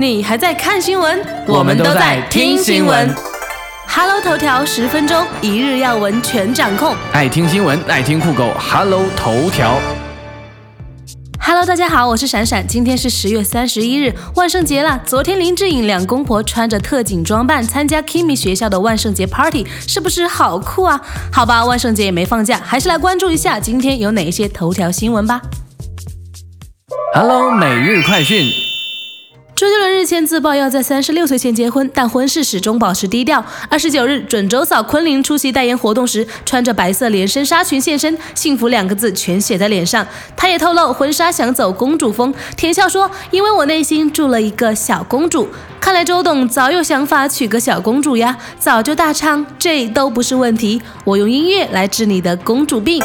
你还在看新闻？我们都在听新闻。Hello 头条十分钟，一日要闻全掌控。爱听新闻，爱听酷狗，Hello 头条。Hello，大家好，我是闪闪。今天是十月三十一日，万圣节啦！昨天林志颖两公婆穿着特警装扮参加 Kimi 学校的万圣节 party，是不是好酷啊？好吧，万圣节也没放假，还是来关注一下今天有哪些头条新闻吧。Hello 每日快讯。周杰伦日前自曝要在三十六岁前结婚，但婚事始终保持低调。二十九日，准周嫂昆凌出席代言活动时，穿着白色连身纱裙现身，幸福两个字全写在脸上。她也透露婚纱想走公主风，甜笑说：“因为我内心住了一个小公主。”看来周董早有想法娶个小公主呀，早就大唱这都不是问题，我用音乐来治你的公主病。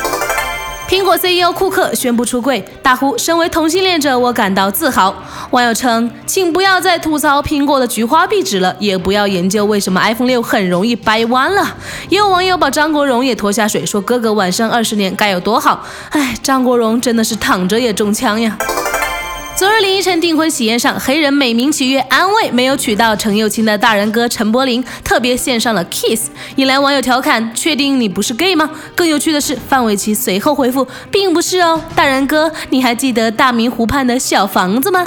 苹果 CEO 库克宣布出柜，大呼：“身为同性恋者，我感到自豪。”网友称：“请不要再吐槽苹果的菊花壁纸了，也不要研究为什么 iPhone 六很容易掰弯了。”也有网友把张国荣也拖下水，说：“哥哥晚生二十年该有多好！”哎，张国荣真的是躺着也中枪呀。昨日林依晨订婚喜宴上，黑人美名其曰安慰没有娶到程又青的大人哥陈柏霖，特别献上了 kiss，引来网友调侃：“确定你不是 gay 吗？”更有趣的是，范玮琪随后回复：“并不是哦，大人哥，你还记得大明湖畔的小房子吗？”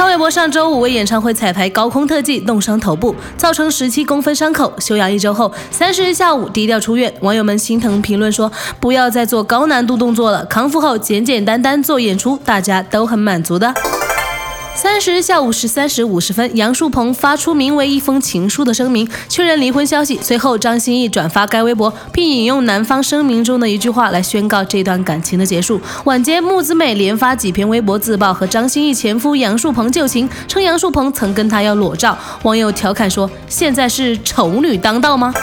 潘玮柏上周五为演唱会彩排高空特技弄伤头部，造成十七公分伤口，休养一周后，三十日下午低调出院。网友们心疼评论说：“不要再做高难度动作了，康复后简简单单做演出，大家都很满足的。”三十日下午十三时五十分，杨树鹏发出名为《一封情书》的声明，确认离婚消息。随后，张歆艺转发该微博，并引用男方声明中的一句话来宣告这段感情的结束。晚间，木子美连发几篇微博自曝和张歆艺前夫杨树鹏旧情，称杨树鹏曾跟她要裸照。网友调侃说：“现在是丑女当道吗？”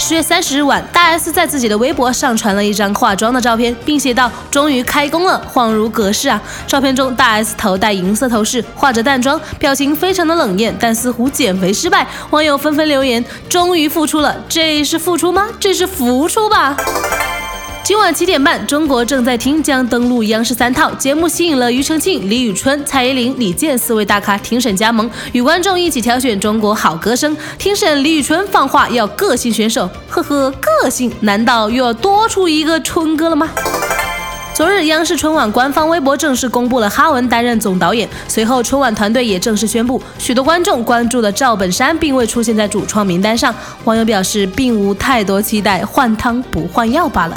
十月三十日晚，大 S 在自己的微博上传了一张化妆的照片，并写道：“终于开工了，恍如隔世啊！”照片中，大 S 头戴银色头饰，化着淡妆，表情非常的冷艳，但似乎减肥失败。网友纷纷留言：“终于复出了，这是复出吗？这是浮出吧？”今晚七点半，中国正在听将登陆央视三套节目，吸引了庾澄庆、李宇春、蔡依林、李健四位大咖庭审加盟，与观众一起挑选中国好歌声。庭审李宇春放话要个性选手，呵呵，个性难道又要多出一个春哥了吗？昨日，央视春晚官方微博正式公布了哈文担任总导演。随后，春晚团队也正式宣布，许多观众关注的赵本山并未出现在主创名单上。网友表示，并无太多期待，换汤不换药罢了。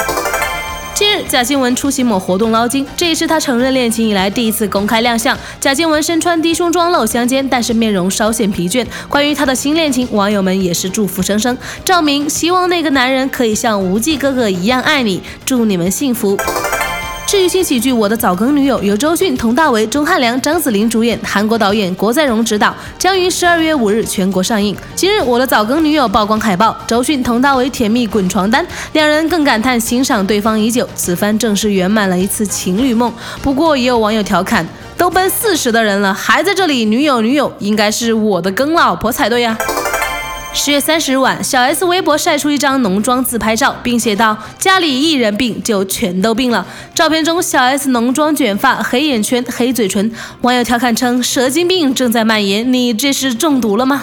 近日，贾静雯出席某活动捞金，这也是她承认恋情以来第一次公开亮相。贾静雯身穿低胸装露香肩，但是面容稍显疲倦。关于她的新恋情，网友们也是祝福声声。赵明希望那个男人可以像无忌哥哥一样爱你，祝你们幸福。治愈系喜剧《我的早更女友》由周迅、佟大为、钟汉良、张子琳主演，韩国导演郭在容执导，将于十二月五日全国上映。今日，《我的早更女友》曝光海报，周迅、佟大为甜蜜滚床单，两人更感叹欣赏对方已久，此番正是圆满了一次情侣梦。不过，也有网友调侃：都奔四十的人了，还在这里女友女友，应该是我的更老婆才对呀。十月三十日晚，小 S 微博晒出一张浓妆自拍照，并写道：“家里一人病就全都病了。”照片中，小 S 浓妆卷发，黑眼圈，黑嘴唇。网友调侃称：“蛇精病正在蔓延，你这是中毒了吗？”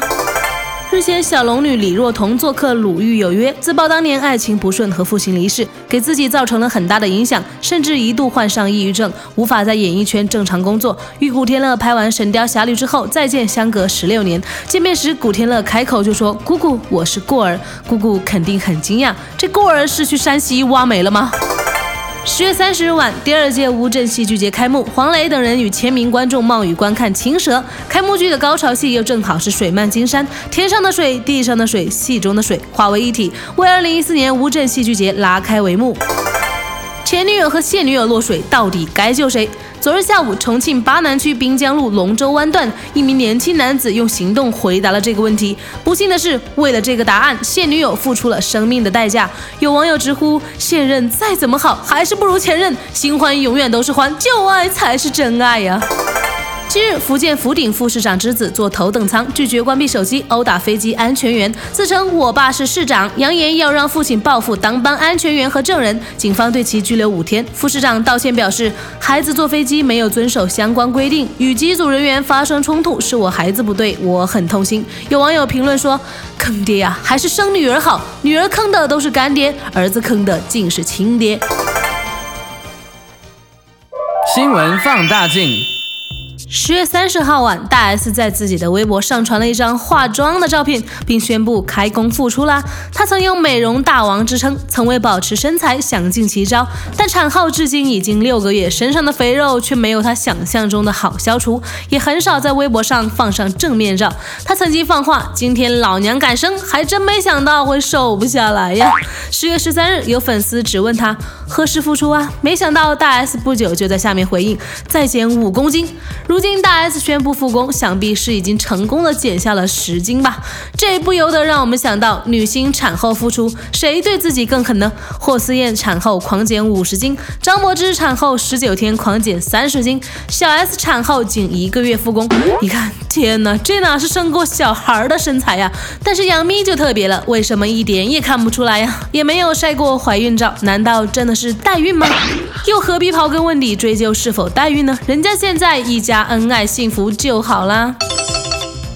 日前，小龙女李若彤做客《鲁豫有约》，自曝当年爱情不顺和父亲离世，给自己造成了很大的影响，甚至一度患上抑郁症，无法在演艺圈正常工作。与古天乐拍完《神雕侠侣》之后，再见相隔十六年。见面时，古天乐开口就说：“姑姑，我是过儿。”姑姑肯定很惊讶，这过儿是去山西挖煤了吗？十月三十日晚，第二届乌镇戏剧节开幕，黄磊等人与千名观众冒雨观看《青蛇》。开幕剧的高潮戏又正好是水漫金山，天上的水，地上的水，戏中的水化为一体，为二零一四年乌镇戏剧节拉开帷幕。前女友和现女友落水，到底该救谁？昨日下午，重庆巴南区滨江路龙舟湾段，一名年轻男子用行动回答了这个问题。不幸的是，为了这个答案，现女友付出了生命的代价。有网友直呼：现任再怎么好，还是不如前任。新欢永远都是欢，旧爱才是真爱呀。近日，福建福鼎副市长之子坐头等舱，拒绝关闭手机，殴打飞机安全员，自称我爸是市长，扬言要让父亲报复当班安全员和证人。警方对其拘留五天。副市长道歉表示，孩子坐飞机没有遵守相关规定，与机组人员发生冲突，是我孩子不对，我很痛心。有网友评论说，坑爹啊，还是生女儿好，女儿坑的都是干爹，儿子坑的竟是亲爹。新闻放大镜。十月三十号晚，大 S 在自己的微博上传了一张化妆的照片，并宣布开工复出啦。她曾有“美容大王”之称，曾为保持身材想尽奇招，但产后至今已经六个月，身上的肥肉却没有她想象中的好消除，也很少在微博上放上正面照。她曾经放话：“今天老娘敢生，还真没想到会瘦不下来呀。”十月十三日，有粉丝质问她何时复出啊？没想到大 S 不久就在下面回应：“再减五公斤。”如如今大 S 宣布复工，想必是已经成功的减下了十斤吧？这不由得让我们想到，女星产后复出，谁对自己更狠呢？霍思燕产后狂减五十斤，张柏芝产后十九天狂减三十斤，小 S 产后仅一个月复工。你看，天哪，这哪是生过小孩的身材呀？但是杨幂就特别了，为什么一点也看不出来呀？也没有晒过怀孕照，难道真的是代孕吗？又何必刨根问底追究是否代孕呢？人家现在一家。恩爱幸福就好啦。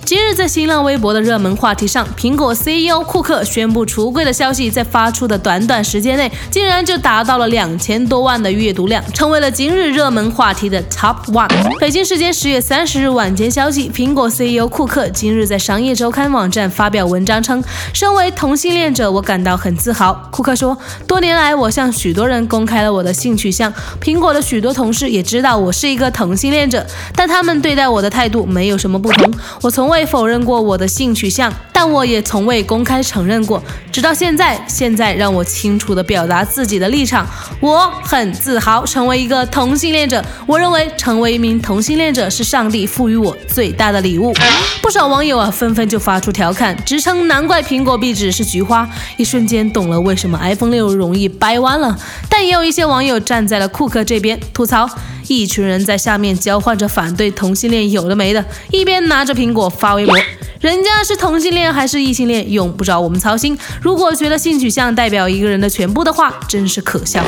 今日在新浪微博的热门话题上，苹果 CEO 库克宣布橱柜的消息，在发出的短短时间内，竟然就达到了两千多万的阅读量，成为了今日热门话题的 Top One。北京时间十月三十日晚间消息，苹果 CEO 库克今日在商业周刊网站发表文章称，身为同性恋者，我感到很自豪。库克说，多年来我向许多人公开了我的性取向，苹果的许多同事也知道我是一个同性恋者，但他们对待我的态度没有什么不同。我从未未否认过我的性取向，但我也从未公开承认过，直到现在。现在让我清楚地表达自己的立场。我很自豪成为一个同性恋者。我认为成为一名同性恋者是上帝赋予我最大的礼物。不少网友啊纷纷就发出调侃，直称难怪苹果壁纸是菊花，一瞬间懂了为什么 iPhone 六容易掰弯了。但也有一些网友站在了库克这边，吐槽。一群人在下面交换着反对同性恋有的没的，一边拿着苹果发微博，人家是同性恋还是异性恋，用不着我们操心。如果觉得性取向代表一个人的全部的话，真是可笑。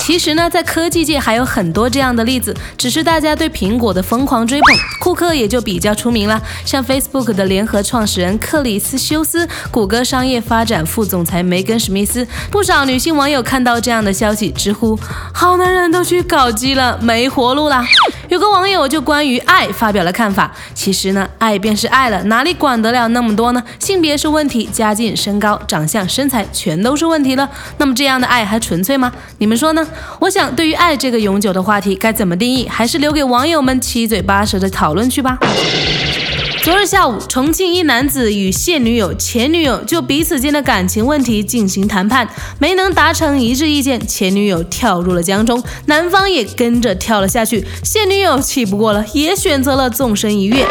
其实呢，在科技界还有很多这样的例子，只是大家对苹果的疯狂追捧，库克也就比较出名了。像 Facebook 的联合创始人克里斯休斯，谷歌商业发展副总裁梅根史密斯，不少女性网友看到这样的消息，直呼好男人都去搞基了，没活路啦。有个网友就关于爱发表了看法，其实呢，爱便是爱了，哪里管得了那么多呢？性别是问题，家境、身高、长相、身材全都是问题了，那么这样的爱还纯粹吗？你们说呢？我想，对于爱这个永久的话题，该怎么定义，还是留给网友们七嘴八舌的讨论去吧。昨日下午，重庆一男子与现女友、前女友就彼此间的感情问题进行谈判，没能达成一致意见，前女友跳入了江中，男方也跟着跳了下去，现女友气不过了，也选择了纵身一跃。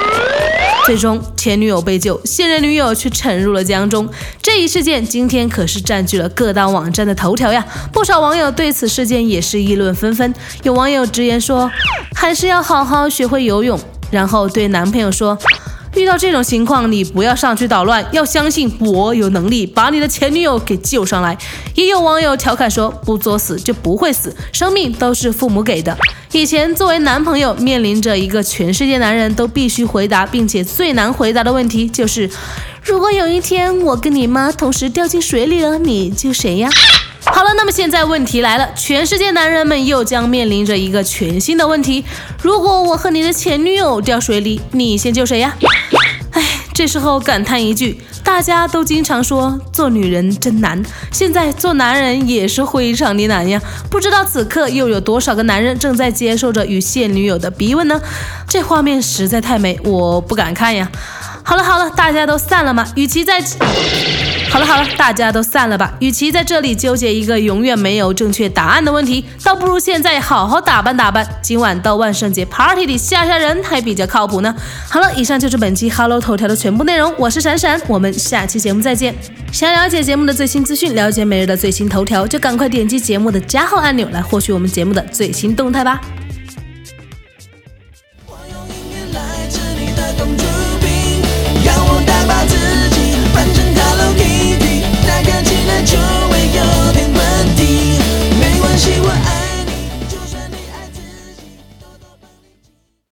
最终，前女友被救，现任女友却沉入了江中。这一事件今天可是占据了各大网站的头条呀！不少网友对此事件也是议论纷纷。有网友直言说：“还是要好好学会游泳。”然后对男朋友说。遇到这种情况，你不要上去捣乱，要相信我有能力把你的前女友给救上来。也有网友调侃说：“不作死就不会死，生命都是父母给的。”以前作为男朋友，面临着一个全世界男人都必须回答并且最难回答的问题，就是如果有一天我跟你妈同时掉进水里了，你救谁呀？好了，那么现在问题来了，全世界男人们又将面临着一个全新的问题：如果我和你的前女友掉水里，你先救谁呀？哎，这时候感叹一句，大家都经常说做女人真难，现在做男人也是非常的难呀。不知道此刻又有多少个男人正在接受着与现女友的逼问呢？这画面实在太美，我不敢看呀。好了好了，大家都散了吗？与其在。好了好了大家都散了吧。与其在这里纠结一个永远没有正确答案的问题倒不如现在好好打扮打扮。今晚到万圣节 party 里吓吓人还比较靠谱呢。好了以上就是本期 hello 头条的全部内容我是闪闪我们下期节目再见。想了解节目的最新资讯了解每日的最新头条就赶快点击节目的加号按钮来获取我们节目的最新动态吧。我用音乐来治你的公主病我打